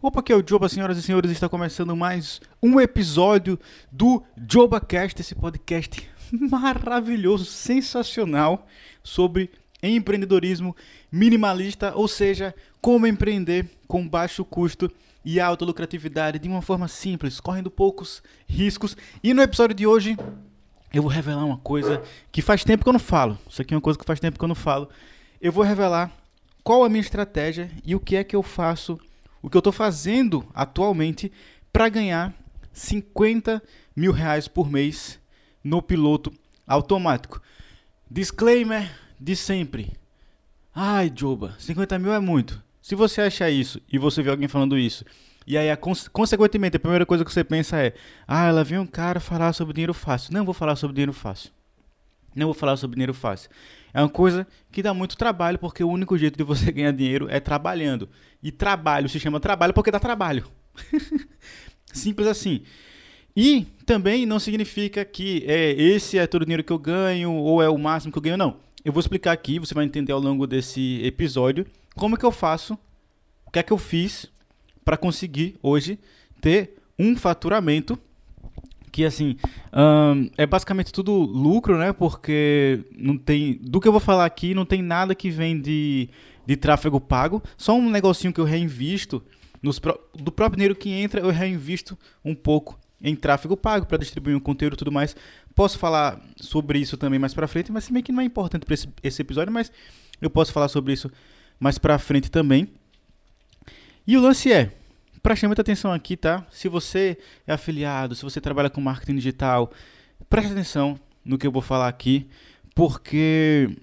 Opa, aqui é o Joba, senhoras e senhores, está começando mais um episódio do JobaCast, esse podcast maravilhoso, sensacional sobre empreendedorismo minimalista, ou seja, como empreender com baixo custo e alta lucratividade de uma forma simples, correndo poucos riscos. E no episódio de hoje eu vou revelar uma coisa que faz tempo que eu não falo. Isso aqui é uma coisa que faz tempo que eu não falo. Eu vou revelar qual a minha estratégia e o que é que eu faço o que eu estou fazendo atualmente para ganhar 50 mil reais por mês no piloto automático. Disclaimer de sempre. Ai, Joba, 50 mil é muito. Se você acha isso e você vê alguém falando isso, e aí, consequentemente, a primeira coisa que você pensa é: ah, ela viu um cara falar sobre dinheiro fácil. Não vou falar sobre dinheiro fácil. Não vou falar sobre dinheiro fácil. É uma coisa que dá muito trabalho, porque o único jeito de você ganhar dinheiro é trabalhando. E trabalho se chama trabalho porque dá trabalho. Simples assim. E também não significa que é, esse é todo o dinheiro que eu ganho ou é o máximo que eu ganho, não. Eu vou explicar aqui, você vai entender ao longo desse episódio como que eu faço, o que é que eu fiz para conseguir hoje ter um faturamento que assim é basicamente tudo lucro, né? Porque não tem do que eu vou falar aqui não tem nada que vem de, de tráfego pago, só um negocinho que eu reinvisto nos, do próprio dinheiro que entra eu reinvisto um pouco em tráfego pago para distribuir um conteúdo e tudo mais. Posso falar sobre isso também mais para frente, mas se bem que não é importante para esse, esse episódio, mas eu posso falar sobre isso mais para frente também. E o lance é, Preste muita atenção aqui, tá? Se você é afiliado, se você trabalha com marketing digital, preste atenção no que eu vou falar aqui, porque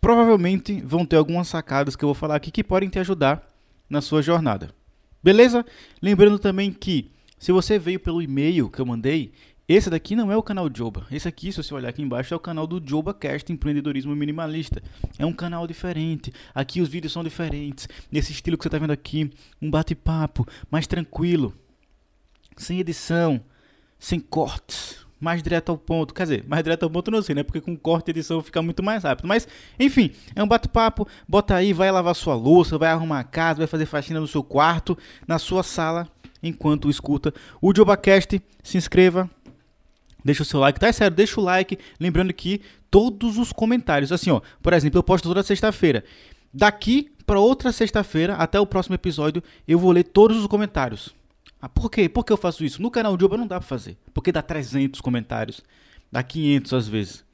provavelmente vão ter algumas sacadas que eu vou falar aqui que podem te ajudar na sua jornada. Beleza? Lembrando também que se você veio pelo e-mail que eu mandei, esse daqui não é o canal Joba. Esse aqui, se você olhar aqui embaixo, é o canal do Joba Cast Empreendedorismo Minimalista. É um canal diferente. Aqui os vídeos são diferentes. Nesse estilo que você está vendo aqui, um bate-papo mais tranquilo, sem edição, sem cortes, mais direto ao ponto. Quer dizer, mais direto ao ponto não sei, né? Porque com corte e edição fica muito mais rápido. Mas, enfim, é um bate-papo. Bota aí, vai lavar sua louça, vai arrumar a casa, vai fazer faxina no seu quarto, na sua sala, enquanto escuta o JobaCast. Se inscreva, Deixa o seu like, tá? É sério, deixa o like. Lembrando que todos os comentários, assim, ó, por exemplo, eu posto toda sexta-feira. Daqui para outra sexta-feira, até o próximo episódio, eu vou ler todos os comentários. Ah, por quê? Por que eu faço isso? No canal de Uber não dá pra fazer. Porque dá 300 comentários. Dá 500 às vezes.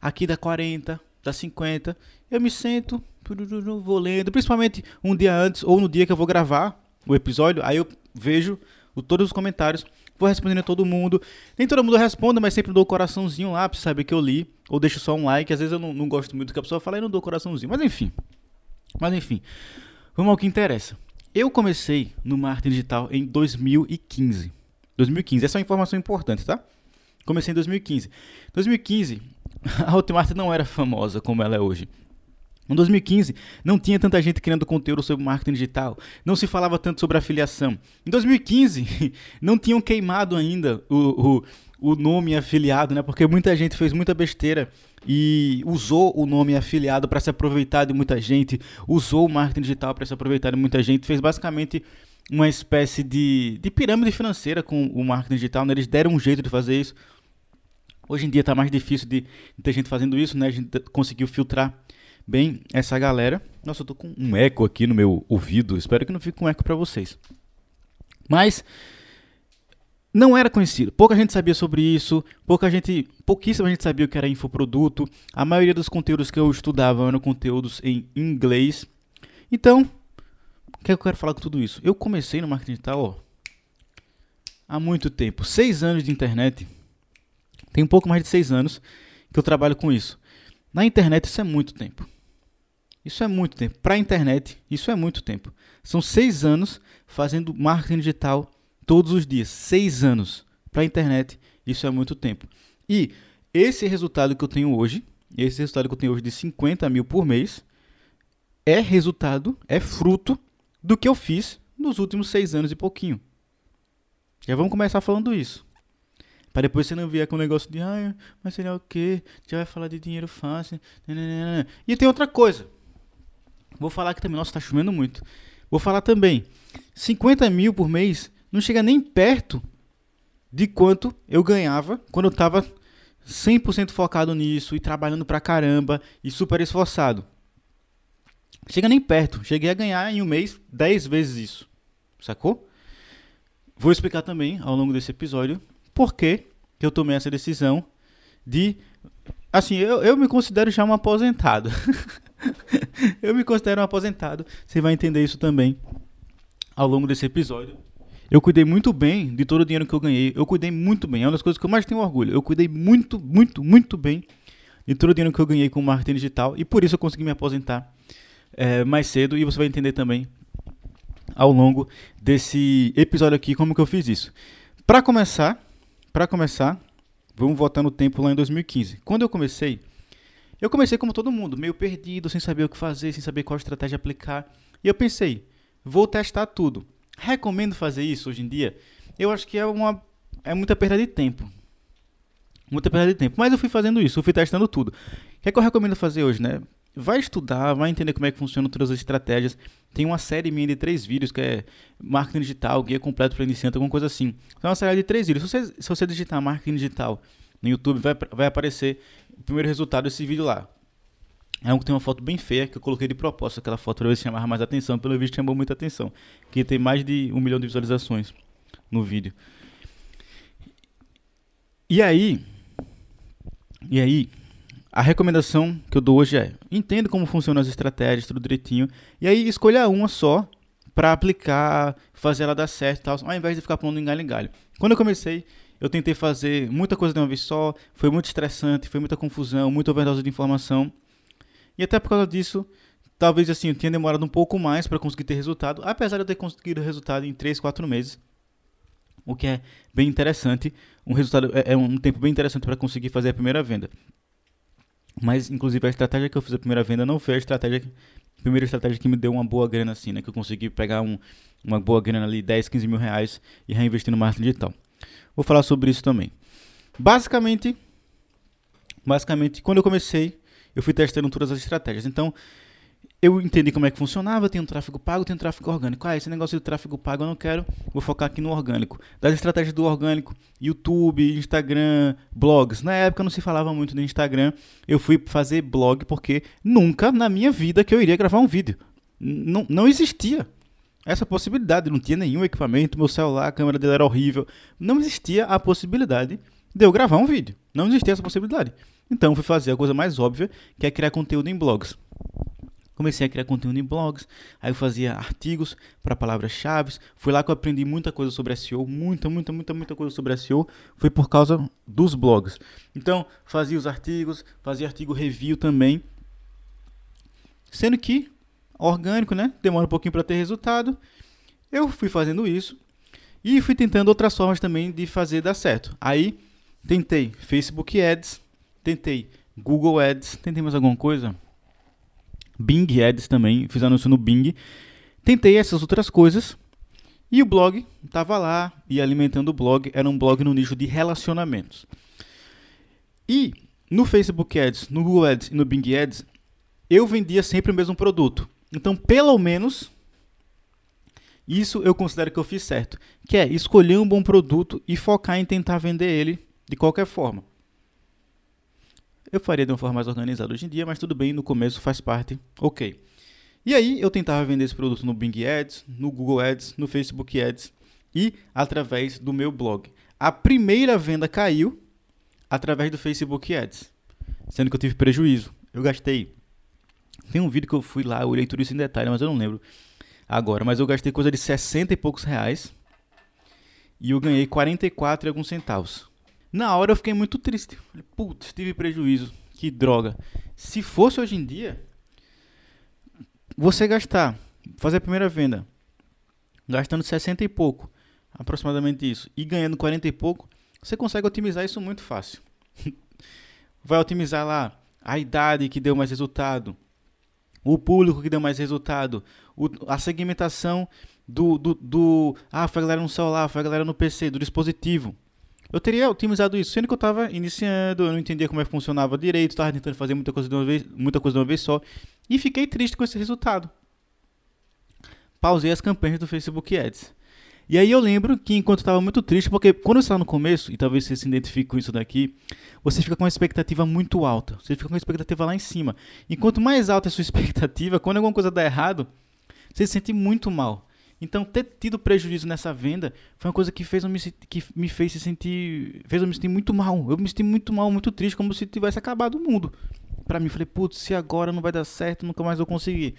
Aqui dá 40, dá 50. Eu me sento, vou lendo. Principalmente um dia antes ou no dia que eu vou gravar o episódio. Aí eu vejo todos os comentários vou respondendo a todo mundo. Nem todo mundo responde, mas sempre dou o coraçãozinho lá pra saber que eu li. Ou deixo só um like. Às vezes eu não, não gosto muito do que a pessoa fala e não dou coraçãozinho. Mas enfim. Mas enfim. Vamos ao que interessa. Eu comecei no marketing digital em 2015. 2015. Essa é uma informação importante, tá? Comecei em 2015. 2015, a Hotmart não era famosa como ela é hoje. Em 2015, não tinha tanta gente criando conteúdo sobre marketing digital, não se falava tanto sobre afiliação. Em 2015, não tinham queimado ainda o, o, o nome afiliado, né? Porque muita gente fez muita besteira e usou o nome afiliado para se aproveitar de muita gente, usou o marketing digital para se aproveitar de muita gente, fez basicamente uma espécie de, de pirâmide financeira com o marketing digital, né? Eles deram um jeito de fazer isso. Hoje em dia está mais difícil de, de ter gente fazendo isso, né? A gente conseguiu filtrar bem essa galera. Nossa, eu tô com um eco aqui no meu ouvido. Espero que não fique um eco para vocês. Mas não era conhecido. Pouca gente sabia sobre isso, pouca gente, pouquíssima gente sabia o que era infoproduto. A maioria dos conteúdos que eu estudava eram conteúdos em inglês. Então, o que, é que eu quero falar com tudo isso? Eu comecei no marketing digital ó, há muito tempo, seis anos de internet. Tem um pouco mais de seis anos que eu trabalho com isso. Na internet isso é muito tempo. Isso é muito tempo. Para a internet, isso é muito tempo. São seis anos fazendo marketing digital todos os dias. Seis anos. Para a internet, isso é muito tempo. E esse resultado que eu tenho hoje, esse resultado que eu tenho hoje de 50 mil por mês, é resultado, é fruto do que eu fiz nos últimos seis anos e pouquinho. Já vamos começar falando isso. Para depois você não vier com o negócio de, ah, mas seria o quê? Já vai falar de dinheiro fácil. E tem outra coisa. Vou falar aqui também, nossa, tá chovendo muito. Vou falar também. 50 mil por mês não chega nem perto de quanto eu ganhava quando eu estava 100% focado nisso e trabalhando pra caramba e super esforçado. Chega nem perto. Cheguei a ganhar em um mês 10 vezes isso. Sacou? Vou explicar também ao longo desse episódio por que eu tomei essa decisão de. Assim, eu, eu me considero já um aposentado. eu me considero um aposentado. Você vai entender isso também ao longo desse episódio. Eu cuidei muito bem de todo o dinheiro que eu ganhei. Eu cuidei muito bem. É uma das coisas que eu mais tenho orgulho. Eu cuidei muito, muito, muito bem de todo o dinheiro que eu ganhei com marketing digital. E por isso eu consegui me aposentar é, mais cedo. E você vai entender também ao longo desse episódio aqui como que eu fiz isso. Para começar, para começar, vamos voltar no tempo lá em 2015. Quando eu comecei, eu comecei como todo mundo, meio perdido, sem saber o que fazer, sem saber qual estratégia aplicar. E eu pensei, vou testar tudo. Recomendo fazer isso hoje em dia? Eu acho que é uma é muita perda de tempo. Muita perda de tempo. Mas eu fui fazendo isso, eu fui testando tudo. O que é que eu recomendo fazer hoje, né? Vai estudar, vai entender como é que funcionam todas as estratégias. Tem uma série minha de três vídeos que é marketing digital, guia completo para iniciante, alguma coisa assim. É uma série de três vídeos. Se você, se você digitar marketing digital no YouTube, vai, vai aparecer o primeiro resultado desse vídeo lá. É um que tem uma foto bem feia que eu coloquei de propósito, aquela foto para ver se chamava mais atenção. Pelo visto chamou muita atenção. Que tem mais de um milhão de visualizações no vídeo. E aí, e aí, a recomendação que eu dou hoje é: entenda como funcionam as estratégias, tudo direitinho, e aí escolha uma só para aplicar, fazer ela dar certo, tal, ao invés de ficar pondo em galho em galho. Quando eu comecei, eu tentei fazer muita coisa de uma vez só, foi muito estressante, foi muita confusão, muita overdose de informação. E até por causa disso, talvez assim, eu tenha demorado um pouco mais para conseguir ter resultado, apesar de eu ter conseguido resultado em 3, 4 meses. O que é bem interessante, um resultado é, é um tempo bem interessante para conseguir fazer a primeira venda. Mas inclusive a estratégia que eu fiz a primeira venda não foi a estratégia a primeira estratégia que me deu uma boa grana assim, né, que eu consegui pegar um, uma boa grana ali, 10, 15 mil reais e reinvestir no marketing digital. Vou falar sobre isso também. Basicamente, basicamente, quando eu comecei, eu fui testando todas as estratégias. Então, eu entendi como é que funcionava, tenho um tráfego pago, tenho um tráfego orgânico. Ah, esse negócio de tráfego pago eu não quero, vou focar aqui no orgânico. Das estratégias do orgânico, YouTube, Instagram, blogs. Na época não se falava muito do Instagram, eu fui fazer blog porque nunca na minha vida que eu iria gravar um vídeo. Não, não existia essa possibilidade, não tinha nenhum equipamento, meu celular, a câmera dele era horrível. Não existia a possibilidade de eu gravar um vídeo. Não existia essa possibilidade. Então fui fazer a coisa mais óbvia, que é criar conteúdo em blogs. Comecei a criar conteúdo em blogs, aí eu fazia artigos para palavras-chave. Foi lá que eu aprendi muita coisa sobre SEO, muita, muita, muita, muita coisa sobre SEO. Foi por causa dos blogs. Então, fazia os artigos, fazia artigo review também. Sendo que, orgânico, né? Demora um pouquinho para ter resultado. Eu fui fazendo isso e fui tentando outras formas também de fazer dar certo. Aí, tentei Facebook Ads, Tentei Google Ads, tentei mais alguma coisa? Bing Ads também, fiz anúncio no Bing. Tentei essas outras coisas e o blog estava lá e alimentando o blog. Era um blog no nicho de relacionamentos. E no Facebook Ads, no Google Ads e no Bing Ads, eu vendia sempre o mesmo produto. Então, pelo menos, isso eu considero que eu fiz certo. Que é escolher um bom produto e focar em tentar vender ele de qualquer forma. Eu faria de uma forma mais organizada hoje em dia, mas tudo bem, no começo faz parte, ok. E aí eu tentava vender esse produto no Bing Ads, no Google Ads, no Facebook Ads e através do meu blog. A primeira venda caiu através do Facebook Ads, sendo que eu tive prejuízo. Eu gastei. Tem um vídeo que eu fui lá, eu olhei tudo isso em detalhe, mas eu não lembro agora. Mas eu gastei coisa de 60 e poucos reais e eu ganhei 44 e alguns centavos. Na hora eu fiquei muito triste. Putz, tive prejuízo. Que droga. Se fosse hoje em dia, você gastar, fazer a primeira venda, gastando 60 e pouco, aproximadamente isso, e ganhando 40 e pouco, você consegue otimizar isso muito fácil. Vai otimizar lá a idade que deu mais resultado, o público que deu mais resultado, o, a segmentação do, do, do. Ah, foi a galera no celular, foi a galera no PC, do dispositivo. Eu teria otimizado isso, sendo que eu estava iniciando, eu não entendia como é que funcionava direito, estava tentando fazer muita coisa de uma vez, muita coisa de uma vez só, e fiquei triste com esse resultado. pausei as campanhas do Facebook Ads. E aí eu lembro que enquanto eu estava muito triste, porque quando você está no começo, e talvez você se identifique com isso daqui, você fica com uma expectativa muito alta. Você fica com uma expectativa lá em cima. E quanto mais alta é a sua expectativa, quando alguma coisa dá errado, você se sente muito mal. Então, ter tido prejuízo nessa venda foi uma coisa que fez eu me, que me fez se sentir. fez eu me sentir muito mal. Eu me senti muito mal, muito triste, como se tivesse acabado o mundo. Pra mim, falei, putz, se agora não vai dar certo, nunca mais vou conseguir.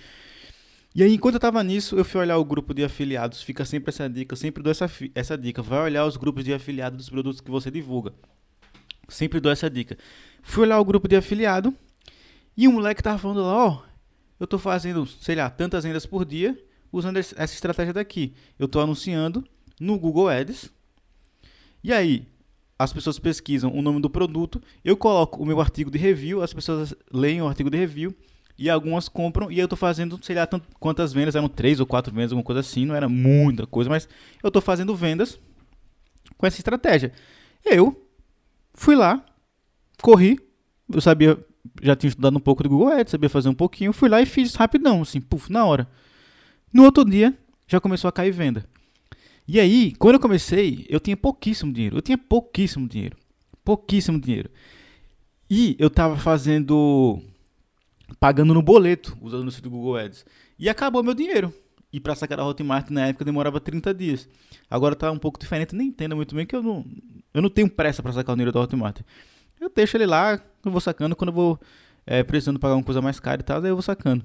E aí, enquanto eu tava nisso, eu fui olhar o grupo de afiliados. Fica sempre essa dica, sempre dou essa, essa dica. Vai olhar os grupos de afiliados dos produtos que você divulga. Sempre dou essa dica. Fui olhar o grupo de afiliado e um moleque tava falando lá, ó, eu tô fazendo, sei lá, tantas vendas por dia usando essa estratégia daqui. Eu tô anunciando no Google Ads. E aí, as pessoas pesquisam o nome do produto, eu coloco o meu artigo de review, as pessoas leem o artigo de review e algumas compram e eu tô fazendo, sei lá, quantas vendas, eram três ou quatro vendas, alguma coisa assim, não era muita coisa, mas eu tô fazendo vendas com essa estratégia. Eu fui lá, corri, eu sabia, já tinha estudado um pouco do Google Ads, sabia fazer um pouquinho, fui lá e fiz rapidão, assim, puf, na hora. No outro dia, já começou a cair venda. E aí, quando eu comecei, eu tinha pouquíssimo dinheiro, eu tinha pouquíssimo dinheiro, pouquíssimo dinheiro. E eu tava fazendo pagando no boleto, usando o site do Google Ads. E acabou meu dinheiro. E para sacar a Hotmart na época demorava 30 dias. Agora tá um pouco diferente, nem entendo muito bem que eu não, eu não tenho pressa para sacar o dinheiro da Hotmart. Eu deixo ele lá, eu vou sacando quando eu vou é, precisando pagar uma coisa mais cara e tal, daí eu vou sacando.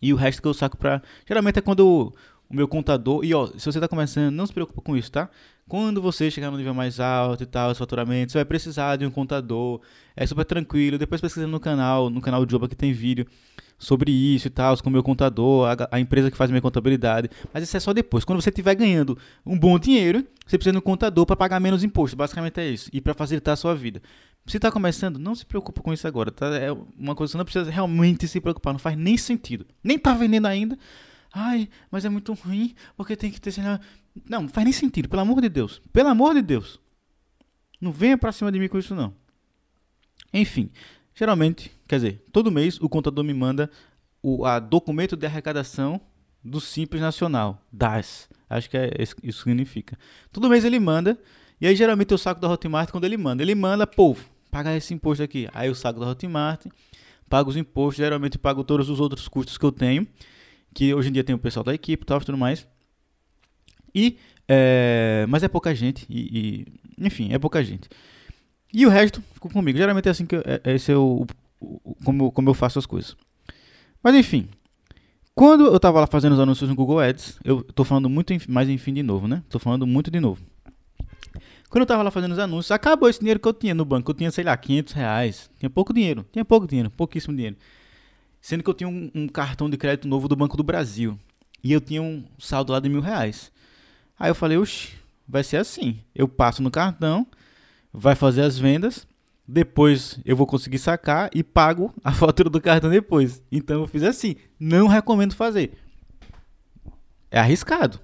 E o resto que eu saco pra. Geralmente é quando o meu contador. E ó, se você está começando, não se preocupe com isso, tá? Quando você chegar no nível mais alto e tal, esse faturamento, você vai precisar de um contador. É super tranquilo. Depois pesquisando no canal, no canal Joba que tem vídeo sobre isso e tal, com o meu contador, a, a, empresa que faz minha contabilidade. Mas isso é só depois. Quando você estiver ganhando um bom dinheiro, você precisa de um contador para pagar menos imposto. Basicamente é isso. E para facilitar a sua vida. Se está começando, não se preocupe com isso agora, tá? É uma coisa que você não precisa realmente se preocupar. Não faz nem sentido. Nem tá vendendo ainda Ai, mas é muito ruim, porque tem que ter. Sei lá. Não, não faz nem sentido, pelo amor de Deus. Pelo amor de Deus. Não venha pra cima de mim com isso, não. Enfim, geralmente, quer dizer, todo mês o contador me manda o a documento de arrecadação do Simples Nacional, DAS. Acho que é isso que significa. Todo mês ele manda, e aí geralmente eu saco da Hotmart quando ele manda. Ele manda, pô, paga esse imposto aqui. Aí eu saco da Hotmart, pago os impostos, geralmente pago todos os outros custos que eu tenho que hoje em dia tem o pessoal da equipe e tal, tudo mais. E, é, mas é pouca gente, e, e, enfim, é pouca gente. E o resto ficou comigo. Geralmente é assim que eu, é, esse é o, o, como, como eu faço as coisas. Mas enfim, quando eu tava lá fazendo os anúncios no Google Ads, eu tô falando muito mais enfim de novo, né? Tô falando muito de novo. Quando eu tava lá fazendo os anúncios, acabou esse dinheiro que eu tinha no banco. Eu tinha, sei lá, 500 reais. Tinha pouco dinheiro. Tinha pouco dinheiro, pouquíssimo dinheiro. Sendo que eu tinha um, um, cartão de crédito novo do Banco do Brasil. E eu tinha um saldo lá de mil reais. Aí eu falei, oxe, vai ser assim. Eu passo no cartão, vai fazer as vendas, depois eu vou conseguir sacar e pago a fatura do cartão depois. Então eu fiz assim. Não recomendo fazer. É arriscado.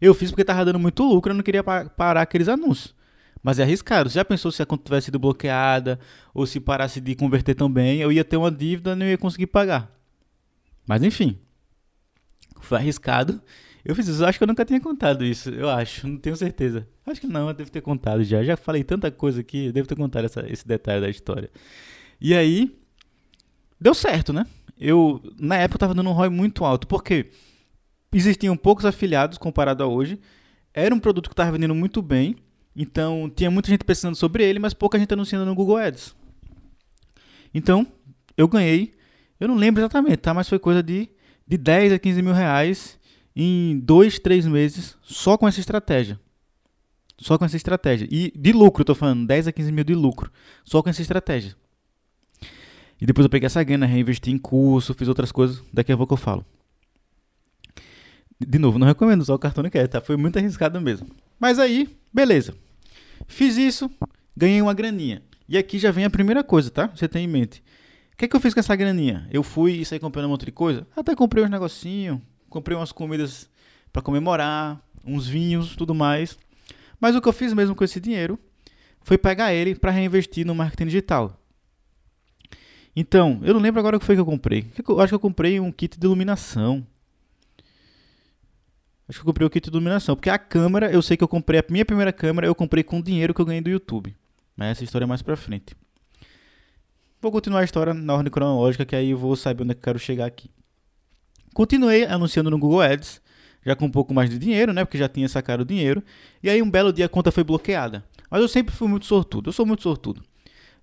Eu fiz porque tava dando muito lucro, eu não queria parar aqueles anúncios. Mas é arriscado. Você já pensou se a conta tivesse sido bloqueada ou se parasse de converter também, eu ia ter uma dívida e não ia conseguir pagar. Mas enfim, foi arriscado. Eu fiz isso, acho que eu nunca tinha contado isso, eu acho, não tenho certeza. Acho que não, eu devo ter contado já. Já falei tanta coisa aqui, eu devo ter contado essa, esse detalhe da história. E aí, deu certo, né? Eu, na época, eu tava dando um ROI muito alto, porque existiam poucos afiliados comparado a hoje. Era um produto que estava vendendo muito bem então, tinha muita gente pensando sobre ele, mas pouca gente anunciando no Google Ads. Então, eu ganhei, eu não lembro exatamente, tá? Mas foi coisa de, de 10 a 15 mil reais em 2, 3 meses só com essa estratégia. Só com essa estratégia. E de lucro, tô falando, 10 a 15 mil de lucro. Só com essa estratégia. E depois eu peguei essa grana, reinvesti em curso, fiz outras coisas. Daqui a pouco eu falo. De novo, não recomendo usar o cartão de crédito, tá? Foi muito arriscado mesmo. Mas aí, beleza. Fiz isso, ganhei uma graninha. E aqui já vem a primeira coisa, tá? Você tem em mente. O que, é que eu fiz com essa graninha? Eu fui e saí comprando um monte de coisa? Até comprei uns negocinhos, comprei umas comidas para comemorar, uns vinhos, tudo mais. Mas o que eu fiz mesmo com esse dinheiro foi pegar ele para reinvestir no marketing digital. Então, eu não lembro agora o que foi que eu comprei. Eu acho que eu comprei um kit de iluminação. Acho que eu comprei o kit de iluminação. Porque a câmera, eu sei que eu comprei a minha primeira câmera, eu comprei com o dinheiro que eu ganhei do YouTube. Mas essa história é mais pra frente. Vou continuar a história na ordem cronológica, que aí eu vou saber onde é que eu quero chegar aqui. Continuei anunciando no Google Ads, já com um pouco mais de dinheiro, né? Porque já tinha sacado o dinheiro. E aí um belo dia a conta foi bloqueada. Mas eu sempre fui muito sortudo. Eu sou muito sortudo.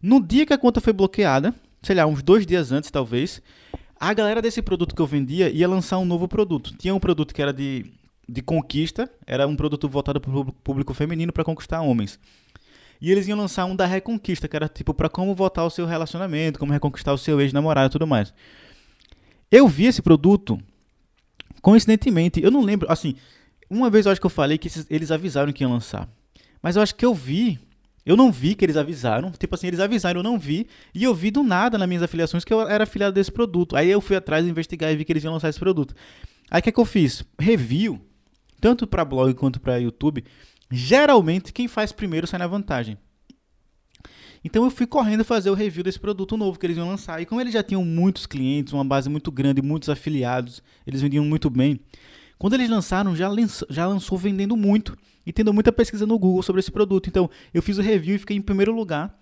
No dia que a conta foi bloqueada, sei lá, uns dois dias antes talvez, a galera desse produto que eu vendia ia lançar um novo produto. Tinha um produto que era de, de conquista, era um produto voltado para o público feminino para conquistar homens. E eles iam lançar um da reconquista, que era tipo para como voltar ao seu relacionamento, como reconquistar o seu ex-namorado e tudo mais. Eu vi esse produto, coincidentemente, eu não lembro, assim, uma vez eu acho que eu falei que eles avisaram que iam lançar. Mas eu acho que eu vi, eu não vi que eles avisaram, tipo assim, eles avisaram, eu não vi, e eu vi do nada nas minhas afiliações que eu era afiliado desse produto. Aí eu fui atrás investigar e vi que eles iam lançar esse produto. Aí o que, é que eu fiz? Review, tanto para blog quanto para YouTube, geralmente quem faz primeiro sai na vantagem. Então eu fui correndo fazer o review desse produto novo que eles iam lançar. E como eles já tinham muitos clientes, uma base muito grande, muitos afiliados, eles vendiam muito bem. Quando eles lançaram, já, lançou, já lançou vendendo muito e tendo muita pesquisa no Google sobre esse produto. Então eu fiz o review e fiquei em primeiro lugar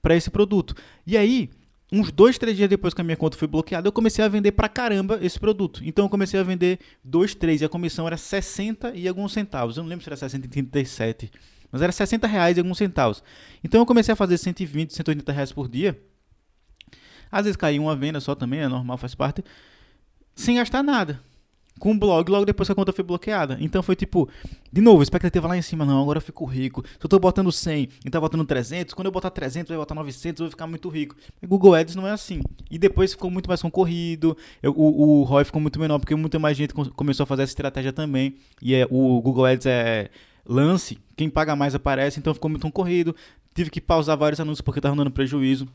para esse produto. E aí, uns dois, três dias depois que a minha conta foi bloqueada, eu comecei a vender pra caramba esse produto. Então eu comecei a vender dois, três, e a comissão era 60 e alguns centavos. Eu não lembro se era 60 e 37, mas era 60 reais e alguns centavos. Então eu comecei a fazer 120, 180 reais por dia. Às vezes caía uma venda só também, é normal, faz parte. Sem gastar nada com o blog logo depois que a conta foi bloqueada. Então foi tipo, de novo, expectativa lá em cima, não, agora eu fico rico. Se eu tô botando 100 e tá botando 300, quando eu botar 300, eu vou botar 900, eu vou ficar muito rico. E Google Ads não é assim. E depois ficou muito mais concorrido, eu, o, o ROI ficou muito menor, porque muita mais gente começou a fazer essa estratégia também. E é, o Google Ads é lance, quem paga mais aparece, então ficou muito concorrido. Tive que pausar vários anúncios porque tava dando prejuízo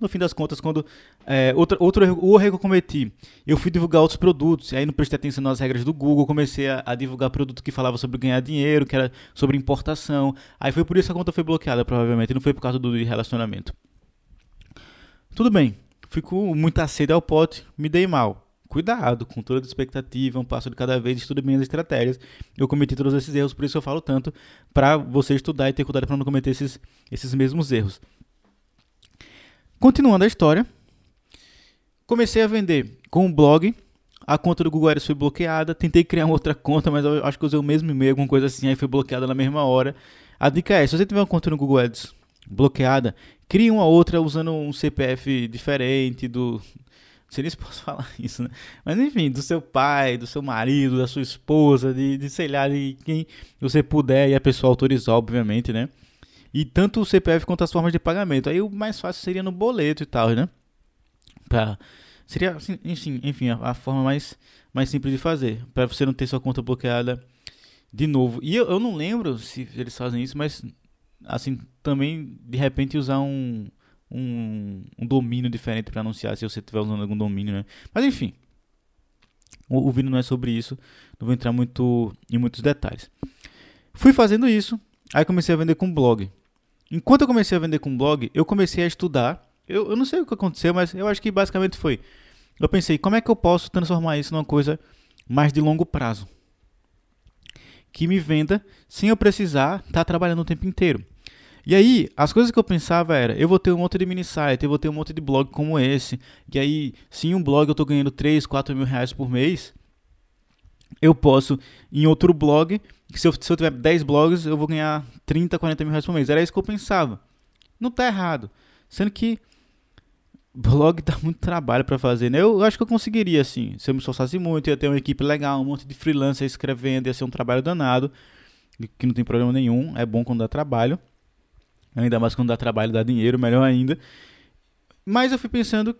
no fim das contas, quando. É, outro, outro erro, que eu cometi, eu fui divulgar outros produtos, e aí não prestei atenção nas regras do Google, comecei a, a, divulgar produto que falava sobre ganhar dinheiro, que era sobre importação. Aí foi por isso que a conta foi bloqueada, provavelmente, não foi por causa do relacionamento. Tudo bem, fui com muita sede ao pote, me dei mal. Cuidado com toda a expectativa, um passo de cada vez, estude bem as estratégias. Eu cometi todos esses erros, por isso eu falo tanto para você estudar e ter cuidado para não cometer esses, esses mesmos erros. Continuando a história, comecei a vender com um blog. A conta do Google Ads foi bloqueada. Tentei criar outra conta, mas eu acho que usei o mesmo e-mail, alguma coisa assim, aí foi bloqueada na mesma hora. A dica é: se você tiver uma conta no Google Ads bloqueada, crie uma outra usando um CPF diferente do. Se posso falar isso, né? Mas enfim, do seu pai, do seu marido, da sua esposa, de, de sei lá, de quem você puder e a pessoa autorizar, obviamente, né? E tanto o CPF quanto as formas de pagamento. Aí o mais fácil seria no boleto e tal, né? Pra, seria, assim, enfim, enfim a, a, forma mais, mais simples de fazer. Para você não ter sua conta bloqueada de novo. E eu, eu não lembro se eles fazem isso, mas assim, também de repente usar um, um, um domínio diferente para anunciar se você estiver usando algum domínio, né? Mas enfim, o, o vídeo não é sobre isso, não vou entrar muito em muitos detalhes. Fui fazendo isso, aí comecei a vender com blog. Enquanto eu comecei a vender com blog, eu comecei a estudar. Eu, eu não sei o que aconteceu, mas eu acho que basicamente foi. Eu pensei, como é que eu posso transformar isso numa coisa mais de longo prazo? Que me venda sem eu precisar estar tá trabalhando o tempo inteiro. E aí, as coisas que eu pensava era, eu vou ter um monte de mini site, eu vou ter um monte de blog como esse, e aí, se em um blog eu estou ganhando 3, 4 mil reais por mês, eu posso, em outro blog, se eu, se eu tiver 10 blogs, eu vou ganhar 30, 40 mil reais por mês. Era isso que eu pensava. Não tá errado. Sendo que blog dá muito trabalho para fazer, né? Eu acho que eu conseguiria, assim. Se eu me esforçasse muito, ia ter uma equipe legal, um monte de freelancer escrevendo, ia ser um trabalho danado, que não tem problema nenhum. É bom quando dá trabalho. Ainda mais quando dá trabalho, dá dinheiro, melhor ainda. Mas eu fui pensando,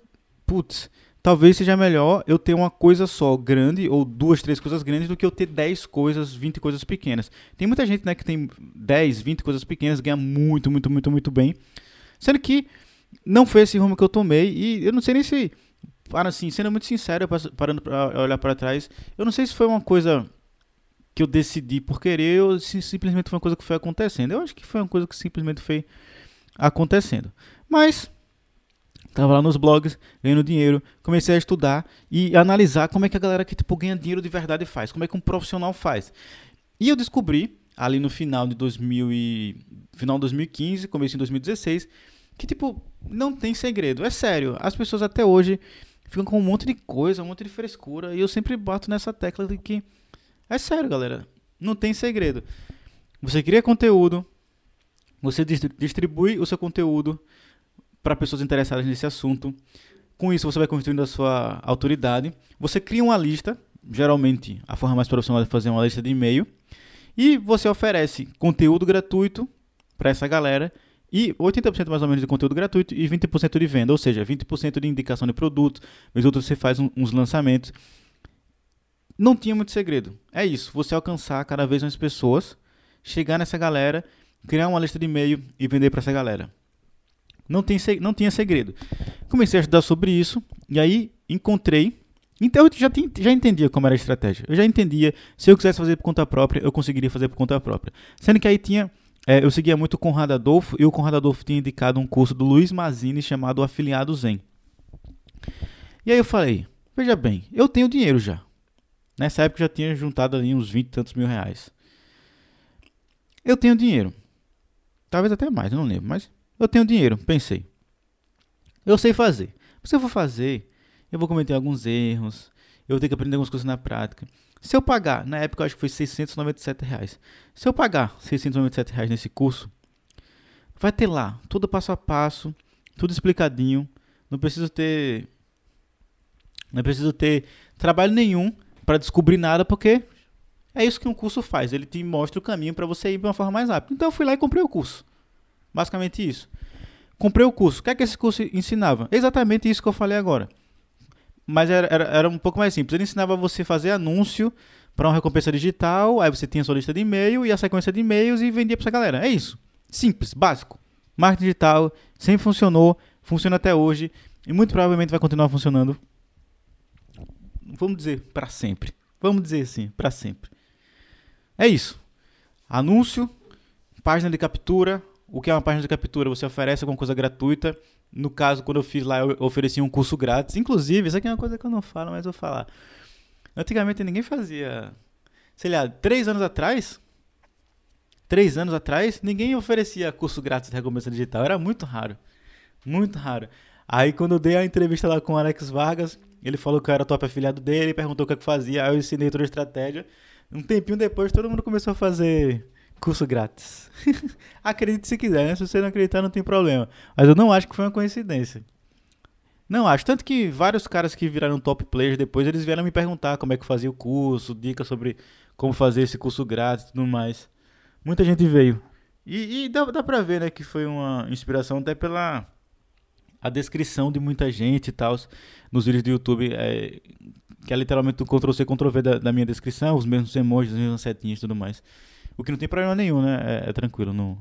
putz, talvez seja melhor eu ter uma coisa só grande, ou duas, três coisas grandes, do que eu ter 10 coisas, 20 coisas pequenas. Tem muita gente né, que tem 10, 20 coisas pequenas, ganha muito, muito, muito, muito bem. Sendo que não foi esse rumo que eu tomei, e eu não sei nem se, para assim, sendo muito sincero, parando para olhar para trás, eu não sei se foi uma coisa que eu decidi por querer ou se simplesmente foi uma coisa que foi acontecendo. Eu acho que foi uma coisa que simplesmente foi acontecendo. Mas Tava lá nos blogs, ganhando dinheiro, comecei a estudar e analisar como é que a galera que tipo ganha dinheiro de verdade faz, como é que um profissional faz. E eu descobri ali no final de 2000 e final de 2015, começo em 2016, que tipo não tem segredo, é sério. As pessoas até hoje ficam com um monte de coisa, um monte de frescura e eu sempre bato nessa tecla de que é sério, galera, não tem segredo. Você cria conteúdo, você distribui o seu conteúdo para pessoas interessadas nesse assunto. Com isso, você vai construindo a sua autoridade. Você cria uma lista, geralmente a forma mais profissional é fazer uma lista de e-mail, e você oferece conteúdo gratuito para essa galera e 80% mais ou menos de conteúdo gratuito e 20% de venda, ou seja, 20% de indicação de produto, mas outros você faz um, uns lançamentos. Não tinha muito segredo. É isso, você alcançar cada vez mais pessoas, chegar nessa galera, criar uma lista de e-mail e vender para essa galera. Não, tem, não tinha segredo. Comecei a estudar sobre isso e aí encontrei. Então eu já, já entendia como era a estratégia. Eu já entendia. Se eu quisesse fazer por conta própria, eu conseguiria fazer por conta própria. Sendo que aí tinha. É, eu seguia muito o Conrado Adolfo e o Conrado Adolfo tinha indicado um curso do Luiz Mazini chamado Afiliado Zen. E aí eu falei: Veja bem, eu tenho dinheiro já. Nessa época eu já tinha juntado ali uns 20 e tantos mil reais. Eu tenho dinheiro. Talvez até mais, não lembro, mas eu tenho dinheiro, pensei. Eu sei fazer. Se eu for fazer, eu vou cometer alguns erros. Eu vou ter que aprender algumas coisas na prática. Se eu pagar, na época eu acho que foi 697 reais. Se eu pagar 697 reais nesse curso, vai ter lá todo passo a passo, tudo explicadinho. Não preciso ter, não preciso ter trabalho nenhum para descobrir nada, porque é isso que um curso faz. Ele te mostra o caminho para você ir de uma forma mais rápida. Então eu fui lá e comprei o curso. Basicamente isso. Comprei o curso. O que é que esse curso ensinava? Exatamente isso que eu falei agora. Mas era, era, era um pouco mais simples. Ele ensinava você fazer anúncio para uma recompensa digital, aí você tinha sua lista de e-mail e a sequência de e-mails e vendia para essa galera. É isso. Simples, básico. Marketing digital sempre funcionou, funciona até hoje e muito provavelmente vai continuar funcionando. Vamos dizer para sempre. Vamos dizer assim, para sempre. É isso. Anúncio, página de captura, o que é uma página de captura? Você oferece alguma coisa gratuita. No caso, quando eu fiz lá, eu ofereci um curso grátis. Inclusive, isso aqui é uma coisa que eu não falo, mas vou falar. Antigamente ninguém fazia. Sei lá, três anos atrás. Três anos atrás, ninguém oferecia curso grátis de recompensa digital. Era muito raro. Muito raro. Aí quando eu dei a entrevista lá com o Alex Vargas, ele falou que eu era top afiliado dele, perguntou o que, que fazia, aí eu ensinei toda a estratégia. Um tempinho depois, todo mundo começou a fazer Curso grátis. Acredite se quiser, né? Se você não acreditar, não tem problema. Mas eu não acho que foi uma coincidência. Não acho. Tanto que vários caras que viraram top players depois, eles vieram me perguntar como é que fazia o curso, dicas sobre como fazer esse curso grátis e tudo mais. Muita gente veio. E, e dá, dá pra ver, né, que foi uma inspiração até pela a descrição de muita gente e tal nos vídeos do YouTube. É, que é literalmente o Ctrl-C, Ctrl-V da, da minha descrição, os mesmos emojis, as mesmas setinhas e tudo mais. O que não tem problema nenhum, né? É, é tranquilo, não,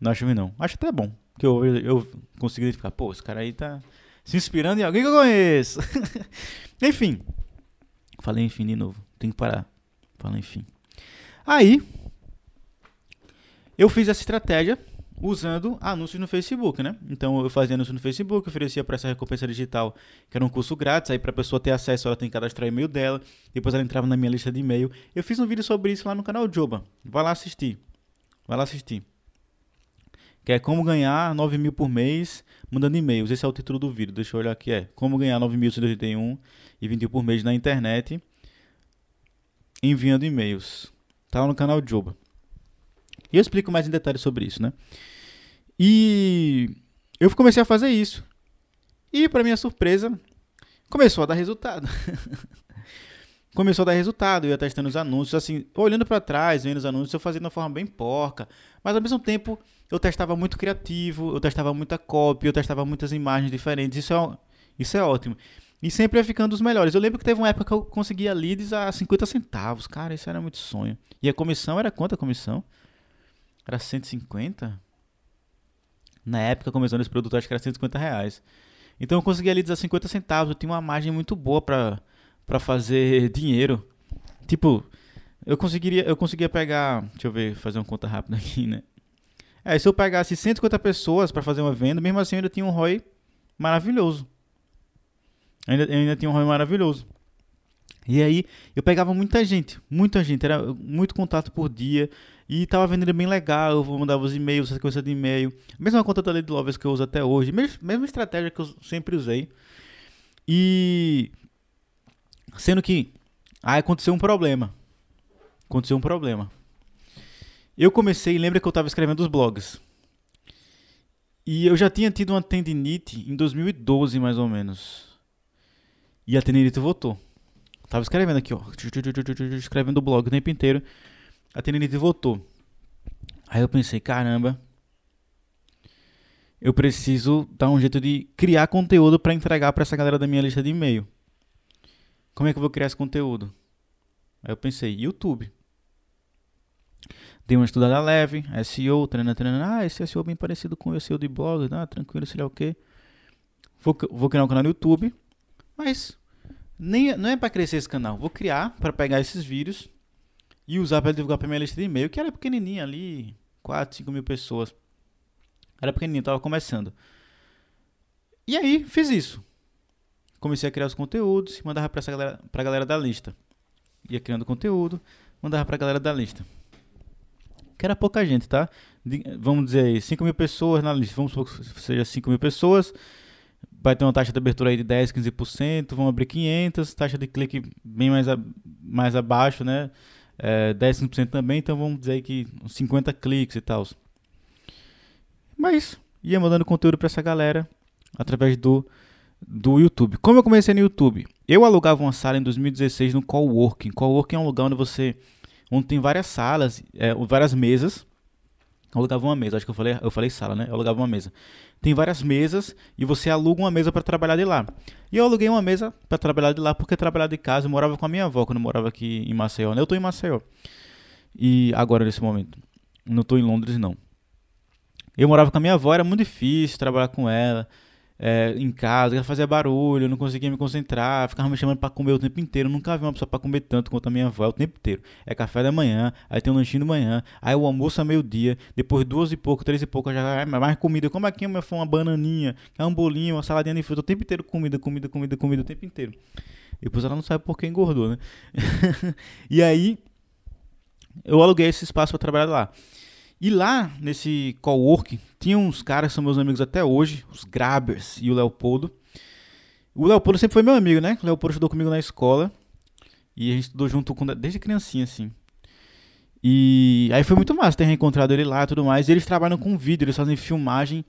não acho ruim não. Acho até bom, que eu, eu consigo identificar, pô, esse cara aí tá se inspirando em alguém que eu conheço. enfim. Falei enfim de novo, tem que parar. Falei enfim. Aí, eu fiz essa estratégia usando anúncios no Facebook, né? Então eu fazia anúncio no Facebook, oferecia para essa recompensa digital, que era um curso grátis, aí para a pessoa ter acesso, ela tem que cadastrar e-mail dela, depois ela entrava na minha lista de e-mail. Eu fiz um vídeo sobre isso lá no canal Joba. Vai lá assistir. Vai lá assistir. Que é como ganhar 9 mil por mês mandando e-mails. Esse é o título do vídeo. Deixa eu olhar aqui. É como ganhar 9.181 e 20 por mês na internet enviando e-mails. Tá lá no canal Joba. E eu explico mais em detalhes sobre isso, né? E eu comecei a fazer isso. E para minha surpresa, começou a dar resultado. começou a dar resultado, eu ia testando os anúncios, assim, olhando para trás, vendo os anúncios, eu fazia de uma forma bem porca, mas ao mesmo tempo eu testava muito criativo, eu testava muita cópia, eu testava muitas imagens diferentes, isso é, isso é ótimo. E sempre ia ficando os melhores. Eu lembro que teve uma época que eu conseguia leads a 50 centavos, cara, isso era muito sonho. E a comissão era quanto a comissão? Era 150? Na época, começando esse produto, acho que era 150 reais. Então eu conseguia ali 50 centavos. Eu tinha uma margem muito boa pra fazer dinheiro. Tipo, eu conseguiria, eu conseguia pegar. Deixa eu ver, fazer uma conta rápida aqui, né? É, se eu pegasse 150 pessoas para fazer uma venda, mesmo assim eu ainda tinha um ROI maravilhoso. Ainda, ainda tinha um hobby maravilhoso. E aí eu pegava muita gente, muita gente, era muito contato por dia. E tava vendendo bem legal, eu mandava os e-mails, essa coisa de e-mail. Mesma conta da Lady Lovers que eu uso até hoje, mesma, estratégia que eu sempre usei. E sendo que aí aconteceu um problema. Aconteceu um problema. Eu comecei, lembra que eu estava escrevendo os blogs. E eu já tinha tido uma tendinite em 2012, mais ou menos. E a tendinite voltou. Tava escrevendo aqui, ó. Escrevendo o blog o tempo inteiro. A tendinite voltou. Aí eu pensei, caramba. Eu preciso dar um jeito de criar conteúdo para entregar para essa galera da minha lista de e-mail. Como é que eu vou criar esse conteúdo? Aí eu pensei, YouTube. Dei uma estudada leve, SEO, treinando, treinando. Ah, esse SEO é bem parecido com o SEO de blog, ah, tranquilo, sei lá o quê. Vou, vou criar um canal no YouTube, mas nem, não é para crescer esse canal. Vou criar para pegar esses vídeos e usar para divulgar para minha lista de e-mail, que era pequenininha ali, 4, 5 mil pessoas. Era pequenininho, tava começando. E aí, fiz isso. Comecei a criar os conteúdos e mandava para galera, pra galera da lista. Ia criando conteúdo, mandava pra galera da lista. Que era pouca gente, tá? De, vamos dizer aí, 5 mil pessoas na lista. Vamos supor que seja 5 mil pessoas vai ter uma taxa de abertura aí de 10, 15%, vão abrir 500, taxa de clique bem mais, a, mais abaixo, né? É, 10, 15% também, então vamos dizer que uns 50 cliques e tal. Mas ia mandando conteúdo para essa galera através do, do YouTube. Como eu comecei no YouTube? Eu alugava uma sala em 2016 no Coworking. Coworking é um lugar onde você onde tem várias salas, é, várias mesas. Eu alugava uma mesa, acho que eu falei, eu falei sala, né? Eu alugava uma mesa tem várias mesas e você aluga uma mesa para trabalhar de lá. E eu aluguei uma mesa para trabalhar de lá porque trabalhar de casa eu morava com a minha avó quando eu morava aqui em Maceió. Né? Eu estou em Maceió. E agora nesse momento, não estou em Londres não. Eu morava com a minha avó, era muito difícil trabalhar com ela é, em casa, ela fazia barulho, eu não conseguia me concentrar, ficava me chamando para comer o tempo inteiro. Eu nunca vi uma pessoa para comer tanto quanto a minha avó o tempo inteiro. É café da manhã, aí tem um lanchinho da manhã, aí o almoço a meio-dia, depois duas e pouco, três e pouco, já é mais comida. Como aqui minha foi uma bananinha, é um bolinho, uma saladinha de fruta, o tempo inteiro comida, comida, comida, comida, o tempo inteiro. Depois ela não sabe por que engordou, né? e aí eu aluguei esse espaço para trabalhar lá. E lá, nesse coworking, tinha uns caras que são meus amigos até hoje, os Grabers e o Leopoldo. O Leopoldo sempre foi meu amigo, né? O Leopoldo estudou comigo na escola. E a gente estudou junto com, desde criancinha, assim. E aí foi muito massa ter reencontrado ele lá e tudo mais. E eles trabalham com vídeo, eles fazem filmagem